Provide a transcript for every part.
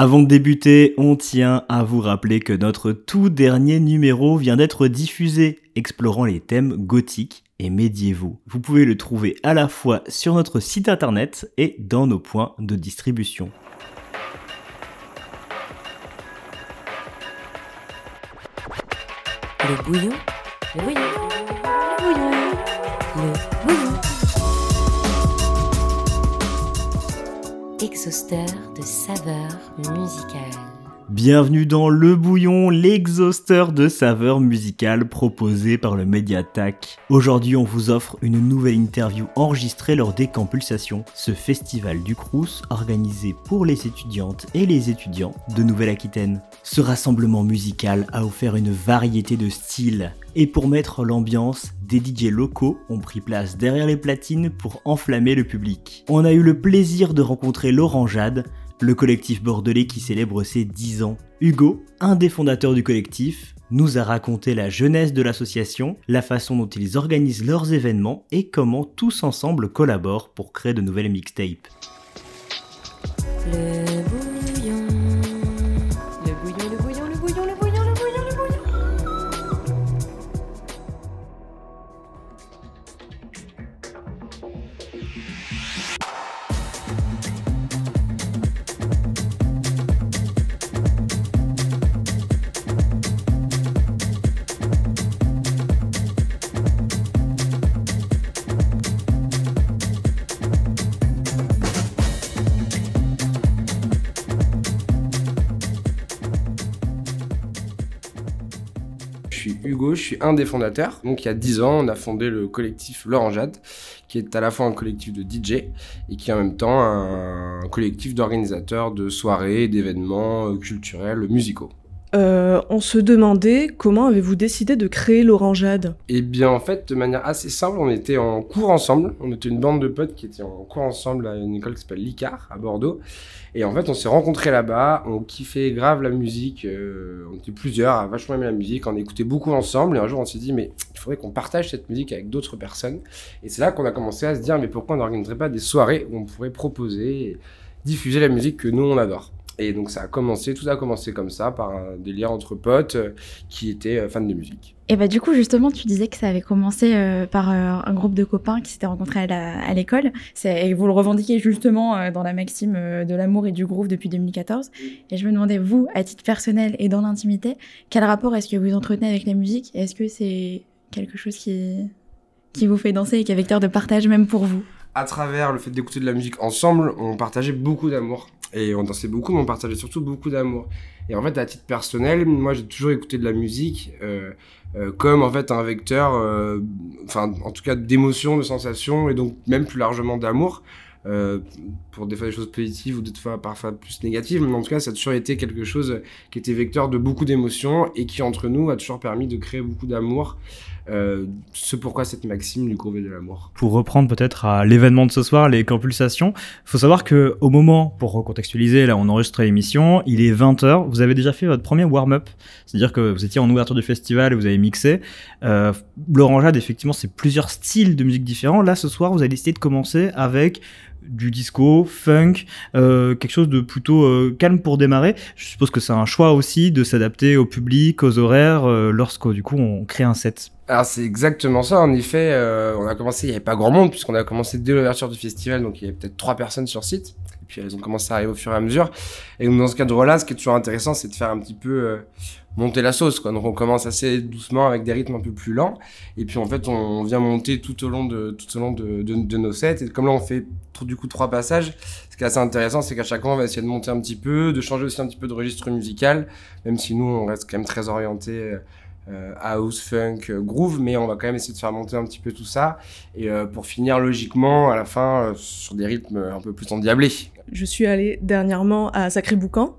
Avant de débuter, on tient à vous rappeler que notre tout dernier numéro vient d'être diffusé, explorant les thèmes gothiques et médiévaux. Vous pouvez le trouver à la fois sur notre site internet et dans nos points de distribution. Le bouillon, le bouillon, le bouillon, Exhausteur de saveurs musicales. Bienvenue dans Le Bouillon, l'exhausteur de saveurs musicales proposé par le Mediatac. Aujourd'hui, on vous offre une nouvelle interview enregistrée lors des Campulsations, ce festival du Crous organisé pour les étudiantes et les étudiants de Nouvelle-Aquitaine. Ce rassemblement musical a offert une variété de styles et pour mettre l'ambiance, des DJ locaux ont pris place derrière les platines pour enflammer le public. On a eu le plaisir de rencontrer Laurent Jade, le collectif bordelais qui célèbre ses 10 ans. Hugo, un des fondateurs du collectif, nous a raconté la jeunesse de l'association, la façon dont ils organisent leurs événements et comment tous ensemble collaborent pour créer de nouvelles mixtapes. Je suis un des fondateurs. Donc il y a 10 ans, on a fondé le collectif L'Orangeade, qui est à la fois un collectif de DJ et qui est en même temps un collectif d'organisateurs de soirées, d'événements euh, culturels, musicaux. Euh, on se demandait comment avez-vous décidé de créer l'Orangeade Et bien en fait, de manière assez simple, on était en cours ensemble. On était une bande de potes qui étaient en cours ensemble à une école qui s'appelle l'ICAR à Bordeaux. Et en fait, on s'est rencontrés là-bas, on kiffait grave la musique, euh, on était plusieurs à vachement aimer la musique, on écoutait beaucoup ensemble. Et un jour, on s'est dit, mais il faudrait qu'on partage cette musique avec d'autres personnes. Et c'est là qu'on a commencé à se dire, mais pourquoi on n'organiserait pas des soirées où on pourrait proposer et diffuser la musique que nous, on adore et donc ça a commencé, tout a commencé comme ça, par un délire entre potes euh, qui étaient euh, fans de musique. Et bah du coup justement tu disais que ça avait commencé euh, par un groupe de copains qui s'étaient rencontrés à l'école. Et vous le revendiquez justement dans la maxime de l'amour et du groove depuis 2014 et je me demandais vous à titre personnel et dans l'intimité quel rapport est-ce que vous entretenez avec la musique? Est-ce que c'est quelque chose qui qui vous fait danser et qui est vecteur de partage même pour vous? À travers le fait d'écouter de la musique ensemble, on partageait beaucoup d'amour. Et on dansait beaucoup, mais on partageait surtout beaucoup d'amour. Et en fait, à titre personnel, moi j'ai toujours écouté de la musique euh, euh, comme en fait un vecteur, euh, enfin en tout cas d'émotion, de sensation, et donc même plus largement d'amour. Pour des fois des choses positives ou d'autres fois parfois plus négatives, mais en tout cas ça a toujours été quelque chose qui était vecteur de beaucoup d'émotions et qui entre nous a toujours permis de créer beaucoup d'amour. Euh, ce pourquoi cette maxime du courbe de l'amour. Pour reprendre peut-être à l'événement de ce soir, les compulsations, faut savoir que au moment, pour recontextualiser, là on enregistre l'émission, il est 20h, vous avez déjà fait votre premier warm-up, c'est-à-dire que vous étiez en ouverture du festival et vous avez mixé. Euh, L'Orangeade, effectivement, c'est plusieurs styles de musique différents. Là, ce soir, vous avez décidé de commencer avec du disco, funk, euh, quelque chose de plutôt euh, calme pour démarrer. Je suppose que c'est un choix aussi de s'adapter au public, aux horaires, euh, lorsque du coup on crée un set. Alors c'est exactement ça, en effet, euh, on a commencé, il n'y avait pas grand monde, puisqu'on a commencé dès l'ouverture du festival, donc il y avait peut-être trois personnes sur site, puis elles ont commencé à arriver au fur et à mesure. Et donc dans ce cadre-là, ce qui est toujours intéressant, c'est de faire un petit peu euh, monter la sauce, quoi. Donc on commence assez doucement avec des rythmes un peu plus lents, et puis en fait on vient monter tout au long de, tout au long de, nos sets, et comme là on fait du coup trois passages, ce qui est assez intéressant, c'est qu'à chaque fois on va essayer de monter un petit peu, de changer aussi un petit peu de registre musical, même si nous on reste quand même très orienté euh, euh, house, funk, euh, groove, mais on va quand même essayer de faire monter un petit peu tout ça. Et pour finir logiquement, à la fin, sur des rythmes un peu plus endiablés. Je suis allée dernièrement à Sacré Boucan,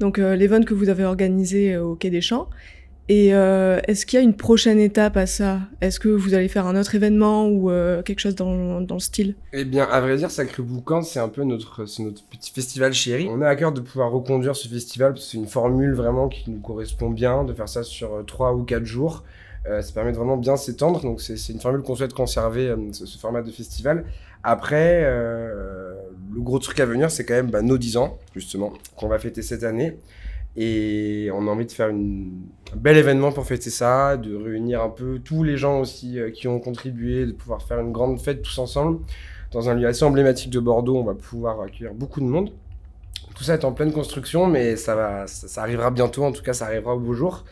donc euh, l'event que vous avez organisé euh, au Quai des Champs. Et euh, est-ce qu'il y a une prochaine étape à ça? Est-ce que vous allez faire un autre événement ou euh, quelque chose dans, dans le style? Eh bien, à vrai dire, Sacré Boucan, c'est un peu notre, notre petit festival chéri. On a à cœur de pouvoir reconduire ce festival parce que c'est une formule vraiment qui nous correspond bien, de faire ça sur euh, trois ou quatre jours. Euh, ça permet de vraiment bien s'étendre, donc c'est c'est une formule qu'on souhaite conserver, ce, ce format de festival. Après, euh, le gros truc à venir, c'est quand même bah, nos 10 ans, justement, qu'on va fêter cette année. Et on a envie de faire un bel événement pour fêter ça, de réunir un peu tous les gens aussi euh, qui ont contribué, de pouvoir faire une grande fête tous ensemble. Dans un lieu assez emblématique de Bordeaux, on va pouvoir accueillir beaucoup de monde. Tout ça est en pleine construction, mais ça, va, ça, arrivera bientôt, en tout cas ça arrivera au beau jour.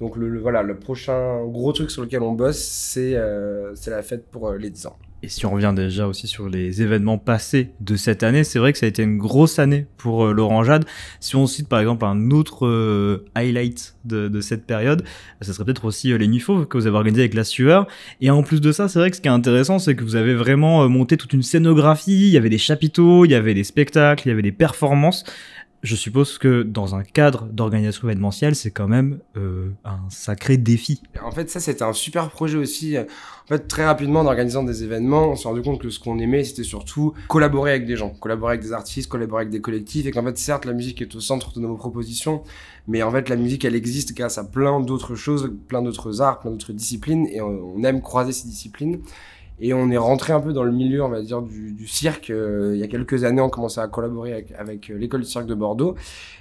Donc le, voilà, le prochain gros truc sur lequel on bosse, c'est euh, la fête pour euh, les 10 ans. Et si on revient déjà aussi sur les événements passés de cette année, c'est vrai que ça a été une grosse année pour euh, Laurent Jade. Si on cite par exemple un autre euh, highlight de, cette période, ça serait peut-être aussi euh, les Nuits que vous avez organisé avec La Sueur. Et en plus de ça, c'est vrai que ce qui est intéressant, c'est que vous avez vraiment euh, monté toute une scénographie, il y avait des chapiteaux, il y avait des spectacles, il y avait des performances. Je suppose que dans un cadre d'organisation événementielle, c'est quand même euh, un sacré défi. En fait, ça, c'était un super projet aussi. En fait, très rapidement, en organisant des événements, on s'est rendu compte que ce qu'on aimait, c'était surtout collaborer avec des gens, collaborer avec des artistes, collaborer avec des collectifs, et qu'en fait, certes, la musique est au centre de nos propositions, mais en fait, la musique, elle existe grâce à plein d'autres choses, plein d'autres arts, plein d'autres disciplines, et on, aime croiser ces disciplines. Et on est rentré un peu dans le milieu, on va dire, du, cirque. Euh, il y a quelques années, on commençait à collaborer avec, euh, l'école du cirque de Bordeaux.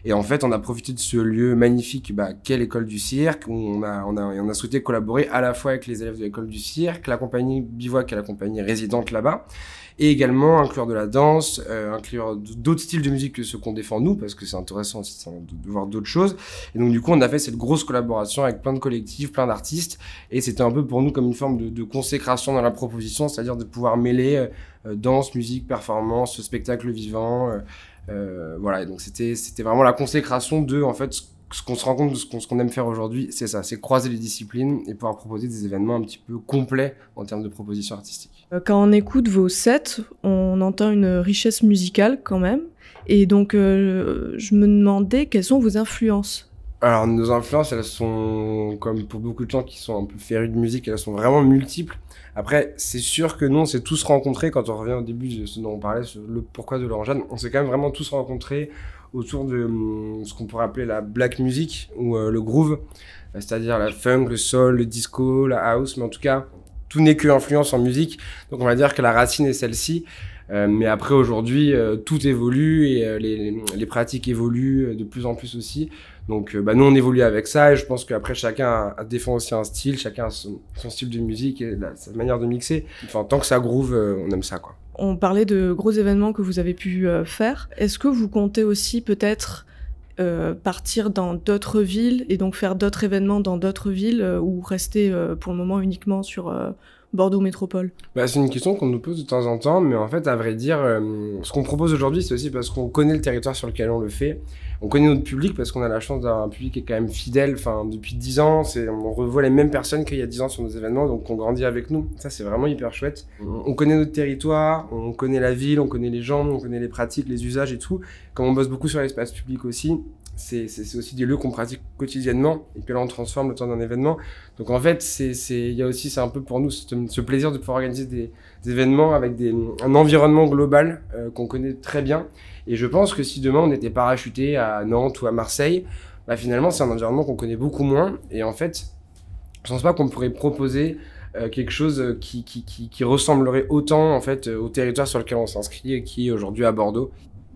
Et en fait, on a profité de ce lieu magnifique bah, qu'est l'école du cirque, où on a, on, a, on a souhaité collaborer à la fois avec les élèves de l'école du cirque, la compagnie Bivouac, qui est la compagnie résidente là-bas, et également inclure de la danse, euh, inclure d'autres styles de musique que ceux qu'on défend nous, parce que c'est intéressant aussi de, voir d'autres choses. Et donc, du coup, on a fait cette grosse collaboration avec plein de collectifs, plein d'artistes, et c'était un peu pour nous comme une forme de, consécration dans la proposition, c'est-à-dire de pouvoir mêler euh, euh, danse, musique, performance, spectacle vivant. euh, voilà, et donc c'était c'était vraiment la consécration de en fait ce qu'on se rend compte de ce qu'on aime faire aujourd'hui, c'est ça, c'est croiser les disciplines et pouvoir proposer des événements un petit peu complets en termes de propositions artistiques. Euh, Quand on écoute vos sets, on entend une richesse musicale quand même. Et donc, euh, je me demandais quelles sont vos influences. Alors nos influences, elles sont comme pour beaucoup de gens qui sont un peu férus de musique, elles sont vraiment multiples. Après, c'est sûr que nous, on s'est tous rencontrés quand on revient au début de ce dont on parlait, sur le pourquoi de l'orangeade. On s'est quand même vraiment tous rencontrés autour de hum, ce qu'on pourrait appeler la black music ou euh, le groove, Euh, c'est-à-dire la funk, le soul, le disco, la house, mais en tout cas, tout n'est que influence en musique. Donc on va dire que la racine est celle-ci. Euh, mais après, aujourd'hui, tout évolue et les, les pratiques évoluent de plus en plus aussi. Donc, bah, nous, on évolue avec ça et je pense qu'après, chacun défend aussi un style, chacun son, style de musique et sa manière de mixer. Enfin, tant que ça groove, on aime ça, quoi. On parlait de gros événements que vous avez pu euh, faire. Est-ce que vous comptez aussi peut-être euh, partir dans d'autres villes et donc faire d'autres événements dans d'autres villes euh, ou rester pour le moment uniquement sur Bordeaux Métropole? Bah, c'est une question qu'on nous pose de temps en temps, mais en fait, à vrai dire, ce qu'on propose aujourd'hui, c'est aussi parce qu'on connaît le territoire sur lequel on le fait. On connaît notre public parce qu'on a la chance d'avoir un public qui est quand même fidèle. Enfin, depuis 10 ans, c'est, on revoit les mêmes personnes qu'il y a 10 ans sur nos événements, donc on grandit avec nous. Ça, c'est vraiment hyper chouette. On on connaît notre territoire, on connaît la ville, on connaît les gens, on connaît les pratiques, les usages et tout. Comme on bosse beaucoup sur l'espace public aussi, c'est, aussi des lieux qu'on pratique quotidiennement et que là, on transforme le temps d'un événement. Donc en fait, il y a aussi, c'est un peu pour nous ce, plaisir de pouvoir organiser des, événements avec un environnement global euh, qu'on connaît très bien. Et je pense que si demain on était parachuté à Nantes ou à Marseille, bah finalement c'est un environnement qu'on connaît beaucoup moins. Et en fait, je pense pas qu'on pourrait proposer euh, quelque chose qui, qui ressemblerait autant en fait au territoire sur lequel on s'inscrit et qui est aujourd'hui à Bordeaux.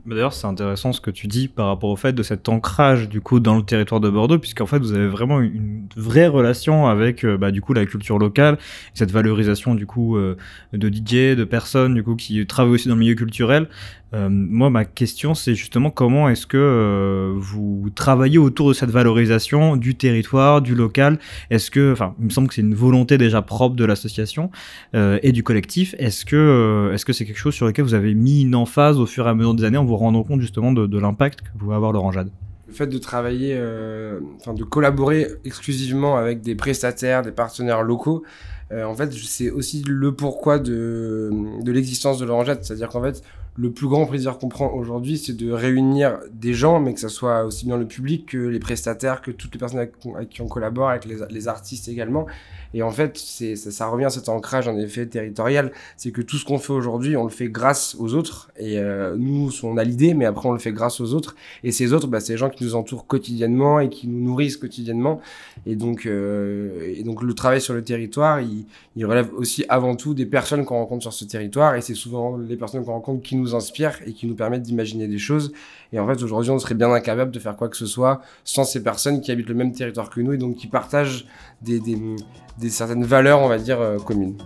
Bah, D'ailleurs, c'est intéressant ce que tu dis par rapport au fait de cet ancrage du coup dans le territoire de Bordeaux, puisqu'en fait vous avez vraiment une vraie relation avec euh, bah, du coup la culture locale, cette valorisation du coup euh, de DJ, de personnes du coup qui travaillent aussi dans le milieu culturel. Euh, moi, ma question, c'est justement comment est-ce que euh, vous travaillez autour de cette valorisation du territoire, du local? Est-ce que, enfin, il me semble que c'est une volonté déjà propre de l'association euh, et du collectif. Est-ce que, est-ce que c'est quelque chose sur lequel vous avez mis une emphase au fur et à mesure des années en vous rendant compte justement de, l'impact que pouvait avoir l'orangeade Le fait de travailler, enfin de collaborer exclusivement avec des prestataires, des partenaires locaux, en fait, c'est aussi le pourquoi de, l'existence de l'orangeade. C'est-à-dire qu'en fait, le plus grand plaisir qu'on prend aujourd'hui, c'est de réunir des gens, mais que ce soit aussi bien le public que les prestataires, que toutes les personnes avec, qui on collabore, avec les, artistes également. Et en fait, ça, revient à cet ancrage en effet territorial. C'est que tout ce qu'on fait aujourd'hui, on le fait grâce aux autres. Et euh, nous, on a l'idée, mais après, on le fait grâce aux autres. Et ces autres, bah, c'est les gens qui nous entourent quotidiennement et qui nous nourrissent quotidiennement. Et donc, euh, le travail sur le territoire, il, relève aussi avant tout des personnes qu'on rencontre sur ce territoire et c'est souvent les personnes qu'on rencontre qui nous inspirent et qui nous permettent d'imaginer des choses. Et en fait, aujourd'hui, on serait bien incapable de faire quoi que ce soit sans ces personnes qui habitent le même territoire que nous et donc qui partagent des certaines valeurs, on va dire, euh, communes.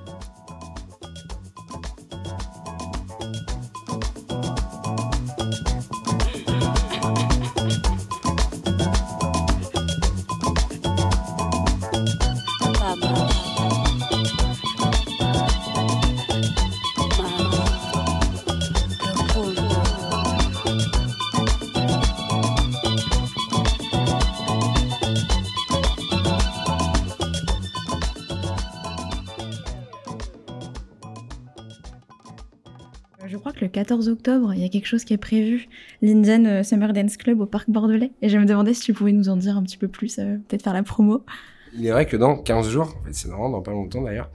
Il y a quelque chose qui est prévu, l'Indian euh, Summer Dance Club au Parc Bordelais. Et je me demandais si tu pouvais nous en dire un petit peu plus, euh, peut-être faire la promo. Il est vrai que dans 15 jours, en fait, c'est normal, dans pas longtemps d'ailleurs,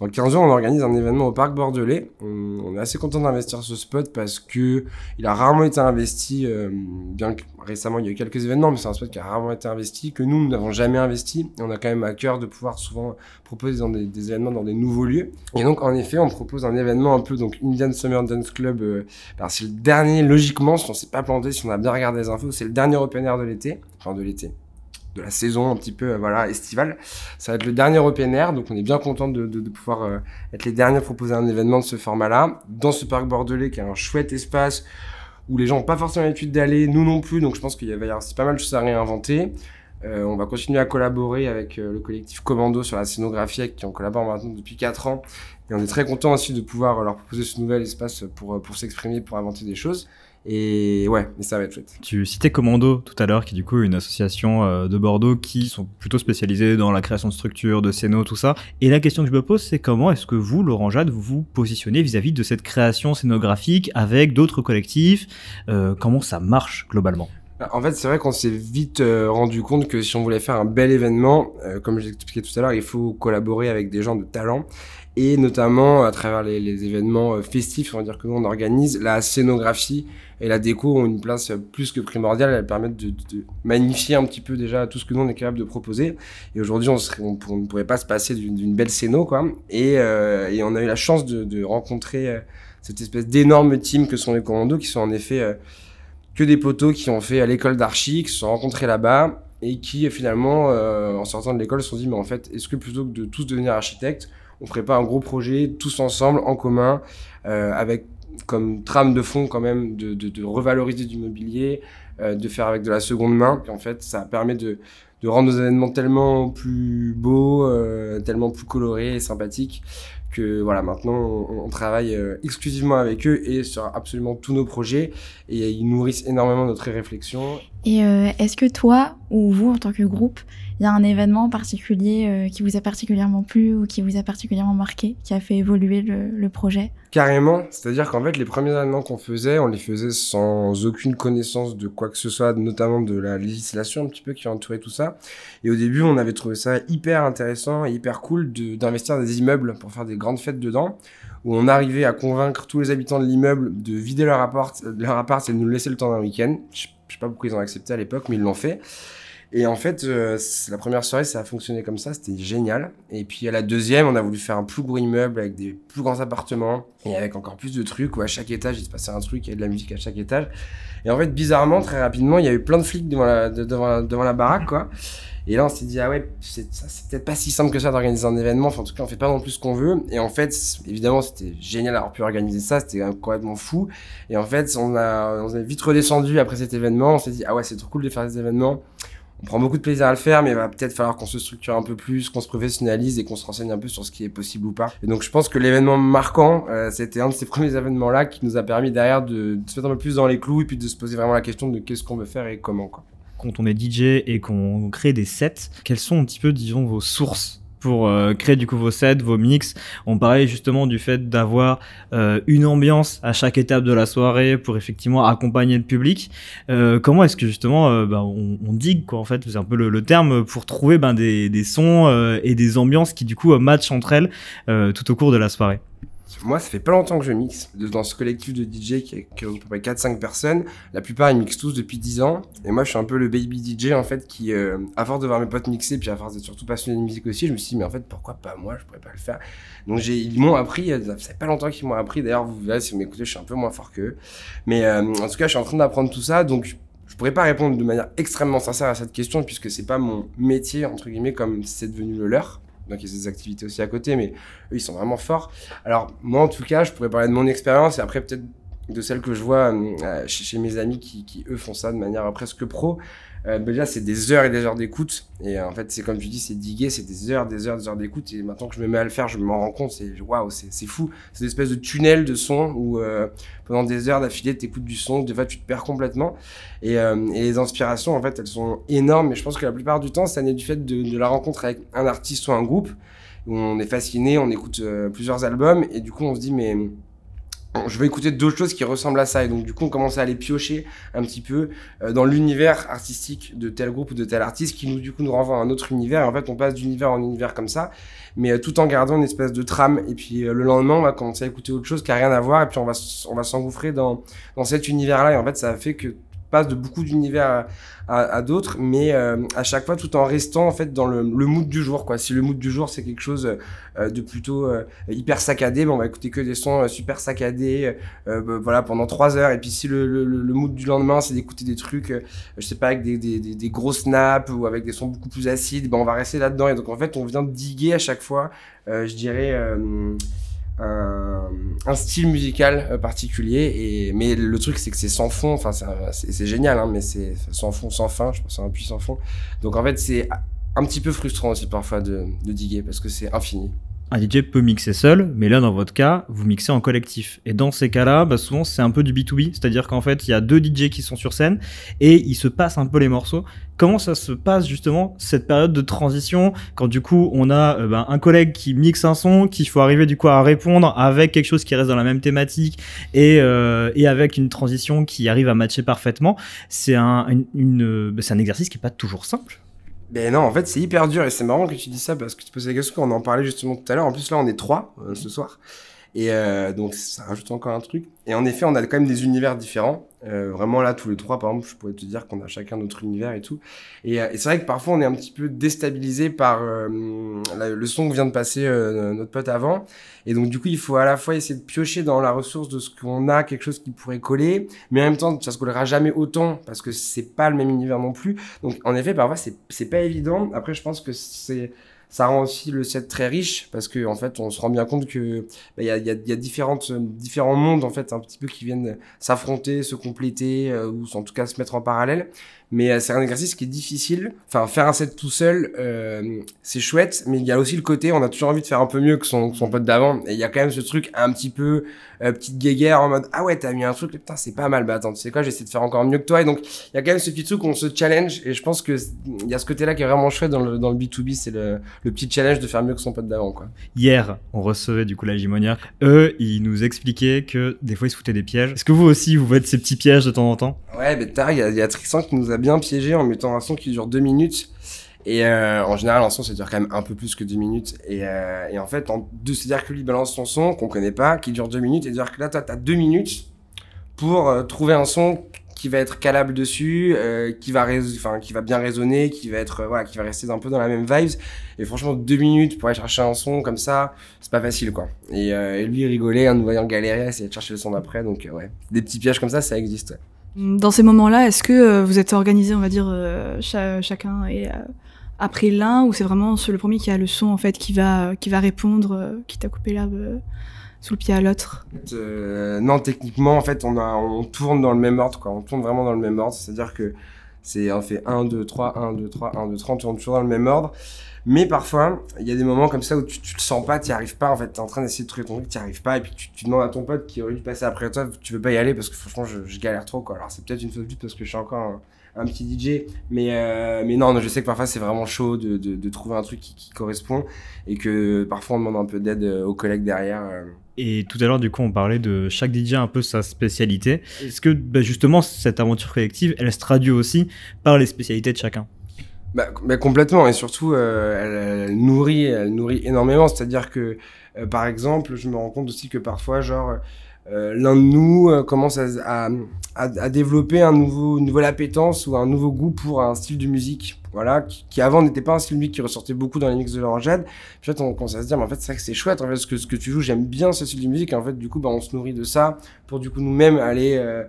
dans 15 jours, on organise un événement au Parc Bordelais. On, est assez content d'investir ce spot parce que il a rarement été investi, euh, bien que récemment il y a eu quelques événements, mais c'est un spot qui a rarement été investi, que nous, nous n'avons jamais investi. Et on a quand même à cœur de pouvoir souvent proposer dans des, événements dans des nouveaux lieux. Et donc, en effet, on propose un événement un peu, donc Indian Summer Dance Club. Euh, c'est le dernier, logiquement, si on s'est pas planté, si on a bien regardé les infos, c'est le dernier open air de l'été. Enfin, de l'été de la saison un petit peu euh, voilà estivale. Ça va être le dernier open air, donc on est bien content de, pouvoir euh, être les derniers à proposer un événement de ce format-là dans ce parc bordelais qui est un chouette espace où les gens n'ont pas forcément l'habitude d'aller, nous non plus, donc je pense qu'il y avoir aussi pas mal de choses à réinventer. Euh, on va continuer à collaborer avec le collectif Commando sur la scénographie qui on collabore maintenant depuis 4 ans et on est très content aussi de pouvoir leur proposer ce nouvel espace pour, pour s'exprimer, pour inventer des choses. Et ouais, mais ça va être chouette. Tu citais Commando tout à l'heure, qui est du coup une association euh, de Bordeaux qui sont plutôt spécialisés dans la création de structures, de scénos, tout ça. Et la question que je me pose, c'est comment est-ce que vous, Laurent Jade, vous vous positionnez vis-à-vis de cette création scénographique avec d'autres collectifs euh, Comment ça marche globalement? En fait, c'est vrai qu'on s'est vite euh, rendu compte que si on voulait faire un bel événement, euh, comme je l'expliquais tout à l'heure, il faut collaborer avec des gens de talent et notamment à travers les, les événements festifs, on va dire que nous on organise, la scénographie et la déco ont une place plus que primordiale. Elles permettent de, magnifier un petit peu déjà tout ce que nous on est capable de proposer. Et aujourd'hui, on, ne pourrait pas se passer d'une belle scéno, quoi. Et, euh, et, on a eu la chance de, rencontrer cette espèce d'énorme team que sont les commandos, qui sont en effet que des poteaux qui ont fait à l'école d'archi, qui se sont rencontrés là-bas et qui finalement, euh, en sortant de l'école, se sont dit mais en fait, est-ce que plutôt que de tous devenir architectes, on ferait pas un gros projet tous ensemble, en commun, euh, avec comme trame de fond quand même de, de, de revaloriser du mobilier, euh, de faire avec de la seconde main. Et en fait, ça permet de, de rendre nos événements tellement plus beaux, euh, tellement plus colorés et sympathiques que voilà maintenant on, on travaille euh, exclusivement avec eux et sur absolument tous nos projets et ils nourrissent énormément notre réflexion. Et euh, est-ce que toi ou vous en tant que groupe, il y a un événement particulier euh, qui vous a particulièrement plu ou qui vous a particulièrement marqué, qui a fait évoluer le, projet? Carrément, c'est-à-dire qu'en fait les premiers événements qu'on faisait, on les faisait sans aucune connaissance de quoi que ce soit, notamment de la législation un petit peu qui entourait tout ça. Et au début on avait trouvé ça hyper intéressant et hyper cool d'investir des immeubles pour faire des grandes fêtes dedans, où on arrivait à convaincre tous les habitants de l'immeuble de vider leur appart, leur appart et de nous laisser le temps d'un week-end. Je sais pas pourquoi ils ont accepté à l'époque, mais ils l'ont fait. Et en fait, euh, la première soirée, ça a fonctionné comme ça, c'était génial. Et puis à la deuxième, on a voulu faire un plus gros immeuble avec des plus grands appartements et avec encore plus de trucs où à chaque étage, il se passait un truc, il y avait de la musique à chaque étage. Et en fait, bizarrement, très rapidement, il y avait plein de flics devant la baraque, quoi. Et là, on s'est dit, ah ouais, c'est peut-être pas si simple que ça d'organiser un événement. Enfin, en tout cas, on fait pas non plus ce qu'on veut. Et en fait, évidemment, c'était génial d'avoir pu organiser ça. C'était complètement fou. Et en fait, on a, on a vite redescendu après cet événement. On s'est dit, ah ouais, c'est trop cool de faire des événements on prend beaucoup de plaisir à le faire, mais il va peut-être falloir qu'on se structure un peu plus, qu'on se professionnalise et qu'on se renseigne un peu sur ce qui est possible ou pas. Et donc je pense que l'événement marquant, euh, c'était un de ces premiers événements-là qui nous a permis derrière de, de, se mettre un peu plus dans les clous et puis de se poser vraiment la question de qu'est-ce qu'on veut faire et comment. Quoi. Quand on est DJ et qu'on crée des sets, quelles sont un petit peu, disons, vos sources pour euh, créer du coup vos sets, vos mix. On parlait justement du fait d'avoir euh, une ambiance à chaque étape de la soirée pour effectivement accompagner le public. Euh, comment est-ce que justement bah, on, on, digue quoi en fait, c'est un peu le, terme pour trouver ben, des, des sons et des ambiances qui du coup matchent entre elles tout au cours de la soirée. Moi, ça fait pas longtemps que je mixe. Dans ce collectif de DJ qui est à peu près 4-5 personnes, la plupart ils mixent tous depuis 10 ans. Et moi, je suis un peu le baby DJ en fait qui, euh, à force de voir mes potes mixer, puis à force d'être surtout passionné de musique aussi, je me suis dit, mais en fait, pourquoi pas moi? Je pourrais pas le faire. Donc ils m'ont appris, euh, ça fait pas longtemps qu'ils m'ont appris. D'ailleurs, vous verrez si vous m'écoutez, je suis un peu moins fort qu'eux. Mais euh, en tout cas, je suis en train d'apprendre tout ça. Donc je pourrais pas répondre de manière extrêmement sincère à cette question puisque c'est pas mon métier entre guillemets comme c'est devenu le leur. Donc il y a ces activités aussi à côté, mais eux ils sont vraiment forts. Alors moi en tout cas, je pourrais parler de mon expérience et après peut-être de celle que je vois euh, chez, mes amis qui, qui eux font ça de manière presque pro. Euh, déjà c'est des heures et des heures d'écoute. Et euh, en fait c'est comme tu dis c'est diguer c'est des heures des heures des heures d'écoute. Et maintenant que je me mets à le faire je m'en rends compte c'est waouh c'est fou. C'est une espèce de tunnel de son où euh, pendant des heures d'affilée t'écoutes du son. Des fois tu te perds complètement. Et, euh, et les inspirations, en fait, elles sont énormes. Mais je pense que la plupart du temps, ça naît du fait de, de la rencontre avec un artiste ou un groupe où on est fasciné, on écoute plusieurs albums. Et du coup, on se dit, mais je veux écouter d'autres choses qui ressemblent à ça. Et donc, du coup, on commence à aller piocher un petit peu euh, dans l'univers artistique de tel groupe ou de tel artiste qui nous, du coup, nous renvoie à un autre univers. Et en fait, on passe d'univers en univers comme ça, mais euh, tout en gardant une espèce de trame. Et puis, euh, le lendemain, on va commencer à écouter autre chose qui a rien à voir et puis on va, on va s'engouffrer dans, dans cet univers-là. Et en fait, ça fait que passe de beaucoup d'univers à, à, d'autres, mais euh, à chaque fois tout en restant en fait dans le, le mood du jour. Quoi. Si le mood du jour c'est quelque chose euh, de plutôt euh, hyper saccadé, ben, on va écouter que des sons euh, super saccadés, ben, voilà pendant trois heures. Et puis si le, le, le mood du lendemain c'est d'écouter des trucs, je sais pas avec des, des, des, gros snaps ou avec des sons beaucoup plus acides, ben, on va rester là-dedans. Et donc en fait on vient diguer à chaque fois, je dirais. Euh, un, style musical euh, particulier et mais le truc c'est que c'est sans fond. Enfin c'est c'est génial hein, mais c'est sans fond sans fin. Je pense c'est un puits sans fond. Donc en fait c'est un petit peu frustrant aussi parfois de diguer parce que c'est infini Un DJ peut mixer seul, mais là, dans votre cas, vous mixez en collectif. Et dans ces cas-là, bah, souvent, c'est un peu du B2B, c'est-à-dire qu'en fait, il y a deux DJ qui sont sur scène et ils se passent un peu les morceaux. Comment ça se passe justement cette période de transition quand du coup on a euh, bah, un collègue qui mixe un son, qu'il faut arriver du coup à répondre avec quelque chose qui reste dans la même thématique et, euh, avec une transition qui arrive à matcher parfaitement, c'est un, euh, bah, un exercice qui est pas toujours simple. Ben non, en fait, c'est hyper dur et c'est marrant que tu dis ça parce que tu poses la question qu'on en parlait justement tout à l'heure. En plus, là, on est trois euh, ce soir. Et euh, donc, ça rajoute encore un truc. Et en effet, on a quand même des univers différents. Euh, vraiment, là, tous les trois, par exemple, je pourrais te dire qu'on a chacun notre univers et tout. Et, euh, c'est vrai que parfois, on est un petit peu déstabilisé par le son que vient de passer notre pote avant. Et donc, du coup, il faut à la fois essayer de piocher dans la ressource de ce qu'on a, quelque chose qui pourrait coller. Mais en même temps, ça se collera jamais autant parce que c'est pas le même univers non plus. Donc, en effet, parfois, c'est pas évident. Après, je pense que c'est ça rend aussi le set très riche parce que en fait, on se rend bien compte que bah, il y, a, y, a, y a différentes euh, différents mondes en fait un petit peu qui viennent s'affronter, se compléter euh, ou en tout cas se mettre en parallèle. Mais euh, c'est un exercice qui est difficile. Enfin, faire un set tout seul, euh, c'est chouette, mais il y a aussi le côté, on a toujours envie de faire un peu mieux que son, que son pote d'avant. Et il y a quand même ce truc un petit peu euh, petite guéguerre en mode ah ouais t'as mis un truc putain c'est pas mal bah attends tu sais quoi j'essaie de faire encore mieux que toi et donc il y a quand même ce petit truc où on se challenge et je pense que il y a ce côté là qui est vraiment chouette dans le dans le B2B c'est le, le petit challenge de faire mieux que son pote d'avant quoi Hier, on recevait du coup la. Eux, ils nous expliquaient que des fois ils se foutaient des pièges. Est-ce que vous aussi vous faites ces petits pièges de temps en temps? Ouais mais tard il y a, il y a Tristan qui nous a bien piégé en mettant un son qui dure deux minutes et euh, en général, un son, ça dure quand même un peu plus que deux minutes. Et, euh, et en fait, en deux, c'est-à-dire que lui balance son son qu'on connaît pas, qui dure deux minutes, et dire que là, toi, t'as deux minutes pour euh, trouver un son qui va être calable dessus, euh, qui va bien résonner, qui va être euh, voilà, qui va rester un peu dans la même vibes. Et franchement, deux minutes pour aller chercher un son comme ça, c'est pas facile quoi. Et, euh, et lui il rigolait en nous voyant galérer, essayer de chercher le son d'après. Donc ouais, des petits pièges comme ça, ça existe. Ouais. Dans ces moments-là, est-ce que vous êtes organisé, on va dire, cha- chacun et après l'un, ou c'est vraiment le premier qui a le son en fait qui va qui va répondre, qui t'a coupé l'herbe sous le pied à l'autre Euh, non, techniquement, en fait, on, a, on tourne dans le même ordre, quoi. On tourne vraiment dans le même ordre. C'est-à-dire que c'est, on fait 1, 2, 3, 1, 2, 3, 1, 2, 3, on tourne toujours dans le même ordre. Mais parfois, il y a des moments comme ça où tu, tu le sens pas, tu arrives pas, en fait. T'es en train d'essayer de trouver ton truc, tu arrives pas, et puis tu, demandes à ton pote qui aurait dû passer après toi, tu veux pas y aller parce que franchement, je, galère trop, quoi. Alors, c'est peut-être une fausse but parce que je suis encore un, petit DJ, mais, euh, mais non, je sais que parfois c'est vraiment chaud de, de, trouver un truc qui, correspond et que parfois on demande un peu d'aide euh, aux collègues derrière. Et tout à l'heure, du coup, on parlait de chaque DJ un peu sa spécialité. Est-ce que bah, justement cette aventure collective, elle se traduit aussi par les spécialités de chacun? Bah, bah, complètement. Et surtout euh, elle, nourrit elle nourrit énormément. C'est à dire que euh, par exemple je me rends compte aussi que parfois genre l'un de nous euh, commence à, à, à, développer un nouveau une nouvelle appétence ou un nouveau goût pour un style de musique. Voilà qui, qui avant n'était pas un style de musique qui ressortait beaucoup dans les mix de l'orangeade puis en fait on commence à se dire mais en fait c'est vrai que c'est chouette en fait ce que ce que tu joues j'aime bien ce style de musique. Et en fait du coup bah on se nourrit de ça pour du coup nous-mêmes aller euh,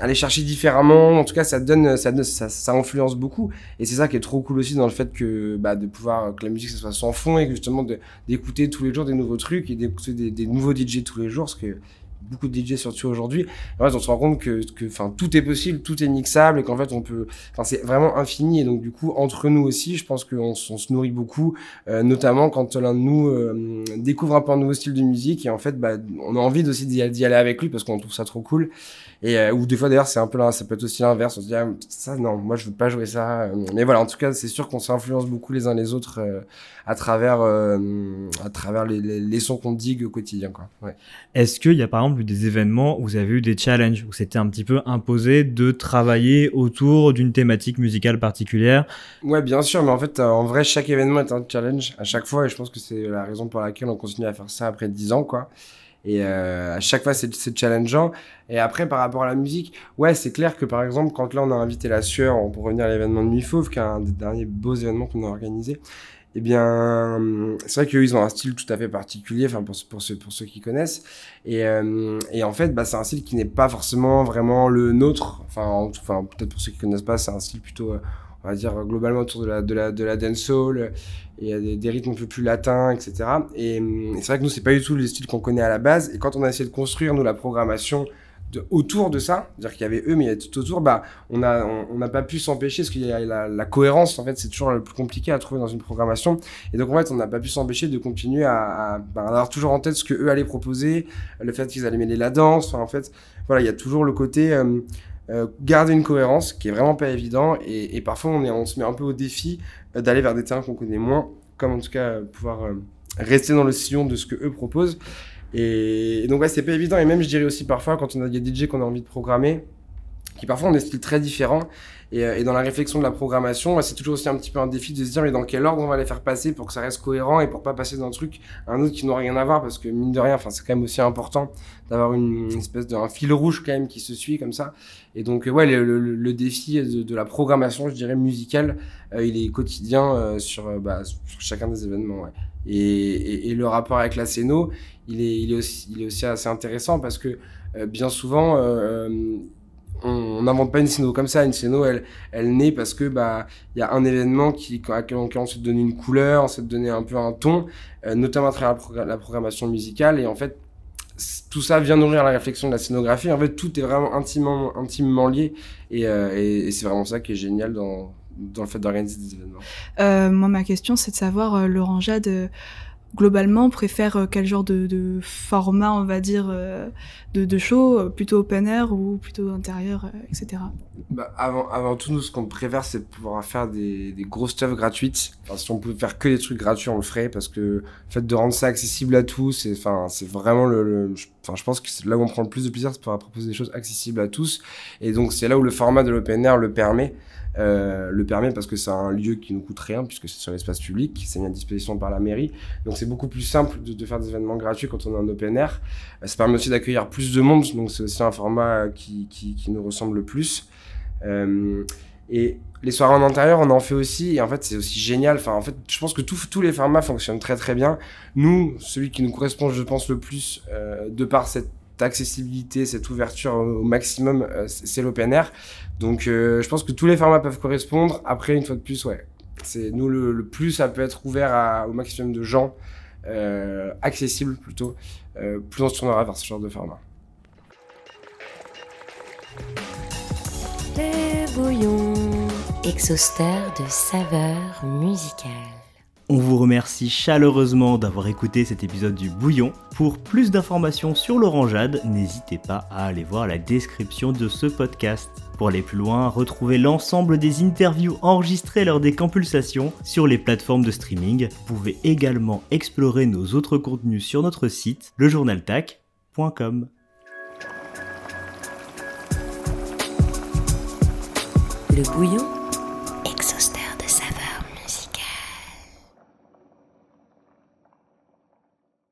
aller chercher différemment. En tout cas ça donne ça, ça ça influence beaucoup. Et c'est ça qui est trop cool aussi dans le fait que bah, de pouvoir que la musique ça soit sans fond et justement d'écouter tous les jours des nouveaux trucs et d'écouter des, des nouveaux DJ tous les jours parce que beaucoup de DJ surtout aujourd'hui. En fait on se rend compte que enfin tout est possible tout est mixable et qu'en fait on peut enfin c'est vraiment infini. Et donc du coup entre nous aussi je pense qu'on se nourrit beaucoup euh, notamment quand l'un de nous euh, découvre un peu un nouveau style de musique. Et en fait bah, on a envie aussi d'y aller avec lui parce qu'on trouve ça trop cool. Et euh, ou des fois d'ailleurs c'est un peu là ça peut être aussi l'inverse. On se dit ah, ça non moi je veux pas jouer ça. Euh, mais voilà en tout cas c'est sûr qu'on s'influence beaucoup les uns les autres euh, à travers euh, à travers les, les, les sons qu'on digue au quotidien quoi. Ouais. Est-ce qu'il y a par exemple eu des événements où vous avez eu des challenges, où c'était un petit peu imposé de travailler autour d'une thématique musicale particulière Ouais, bien sûr, mais en fait, euh, en vrai, chaque événement est un challenge à chaque fois, et je pense que c'est la raison pour laquelle on continue à faire ça après 10 ans, quoi. Et euh, à chaque fois, c'est challengeant. Et après, par rapport à la musique, ouais, c'est clair que par exemple, quand là, on a invité La Sueur, pour revenir à l'événement de Nuit Fauve, qui est un des derniers beaux événements qu'on a organisé, eh bien, hum, c'est vrai qu'eux, ils ont un style tout à fait particulier, enfin, pour, pour, ceux, pour ceux qui connaissent. Et, euh, et en fait, bah, c'est un style qui n'est pas forcément vraiment le nôtre. Enfin, en- enfin peut-être pour ceux qui connaissent pas, c'est un style plutôt, euh, on va dire, globalement autour de la, de la, de la dancehall. Et des, des rythmes un peu plus latins, etc. Et, hum, et c'est vrai que nous, c'est pas du tout le style qu'on connaît à la base. Et quand on a essayé de construire, nous, la programmation autour de ça, c'est-à-dire qu'il y avait eux, mais il y avait tout autour, bah, on a, on on n'a pas pu s'empêcher, parce qu'il y a la, cohérence, en fait, c'est toujours le plus compliqué à trouver dans une programmation. Et donc, en fait, on n'a pas pu s'empêcher de continuer à, à bah, avoir toujours en tête ce que eux allaient proposer, le fait qu'ils allaient mêler la danse. Enfin, en fait, voilà, il y a toujours le côté euh, euh, garder une cohérence qui est vraiment pas évident. Et, parfois, on, se met un peu au défi euh, d'aller vers des terrains qu'on connaît moins, comme en tout cas pouvoir rester dans le sillon de ce que eux proposent. Et, donc, ouais, c'est pas évident. Et même, je dirais aussi parfois, quand on a des DJ qu'on a envie de programmer, qui parfois ont des styles très différents. Et, euh, et dans la réflexion de la programmation, c'est toujours aussi un petit peu un défi de se dire mais dans quel ordre on va les faire passer pour que ça reste cohérent et pour pas passer d'un truc à un autre qui n'ont rien à voir? Parce que mine de rien, enfin c'est quand même aussi important d'avoir une, espèce d'un fil rouge quand même qui se suit comme ça. Et donc euh, ouais, le, le, le défi de, de la programmation, je dirais musicale, euh, il est quotidien euh, sur, euh, bah, sur chacun des événements. Ouais. Et, et, et le rapport avec la scéno, il est, il est aussi, il est aussi assez intéressant parce que bien souvent. On n'invente pas une scéno comme ça. Une scéno, elle, elle naît parce que bah il y a un événement qui, à lequel on s'est donné une couleur, on s'est donné un peu un ton, euh, notamment à travers la, progr la, programmation musicale. Et en fait, tout ça vient nourrir la réflexion de la scénographie. En fait, tout est vraiment intimement, intimement lié. Et, euh, c'est vraiment ça qui est génial dans, dans le fait d'organiser des événements. Euh, moi, ma question, c'est de savoir, l'Orangeade, euh, globalement, préfère euh, quel genre de, format, on va dire, euh, de, show, euh, plutôt open air ou plutôt intérieur, etc. Bah, avant, tout, nous, ce qu'on préfère, c'est pouvoir faire des, des grosses stuff gratuites. Si on pouvait faire que des trucs gratuits, on le ferait parce que le fait de rendre ça accessible à tous, c'est, vraiment le, enfin, je pense que c'est là où on prend le plus de plaisir, c'est pour proposer des choses accessibles à tous. Et donc, c'est là où le format de l'open air le permet. Euh, le permet parce que c'est un lieu qui nous coûte rien puisque c'est sur l'espace public, c'est mis à disposition par la mairie. Donc c'est beaucoup plus simple de, faire des événements gratuits quand on est en open air. Euh, ça permet aussi d'accueillir plus de monde, donc c'est aussi un format qui, qui, qui nous ressemble le plus. Euh, et les soirées en intérieur, on en fait aussi, et en fait c'est aussi génial. Enfin, en fait, je pense que tous les formats fonctionnent très très bien. Nous, celui qui nous correspond, je pense, le plus, euh, de par cette accessibilité, cette ouverture au, maximum, euh, c'est l'open air. Donc euh, je pense que tous les formats peuvent correspondre. Après, une fois de plus, ouais, c'est nous le, plus ça peut être ouvert au maximum de gens, euh, accessible plutôt, euh, plus on se tournera vers ce genre de format. Les bouillons, exhausteur de saveurs musicales. On vous remercie chaleureusement d'avoir écouté cet épisode du Bouillon. Pour plus d'informations sur l'orangeade, n'hésitez pas à aller voir la description de ce podcast. Pour aller plus loin, retrouvez l'ensemble des interviews enregistrées lors des campulsations sur les plateformes de streaming. Vous pouvez également explorer nos autres contenus sur notre site, lejournaltac.com. Le bouillon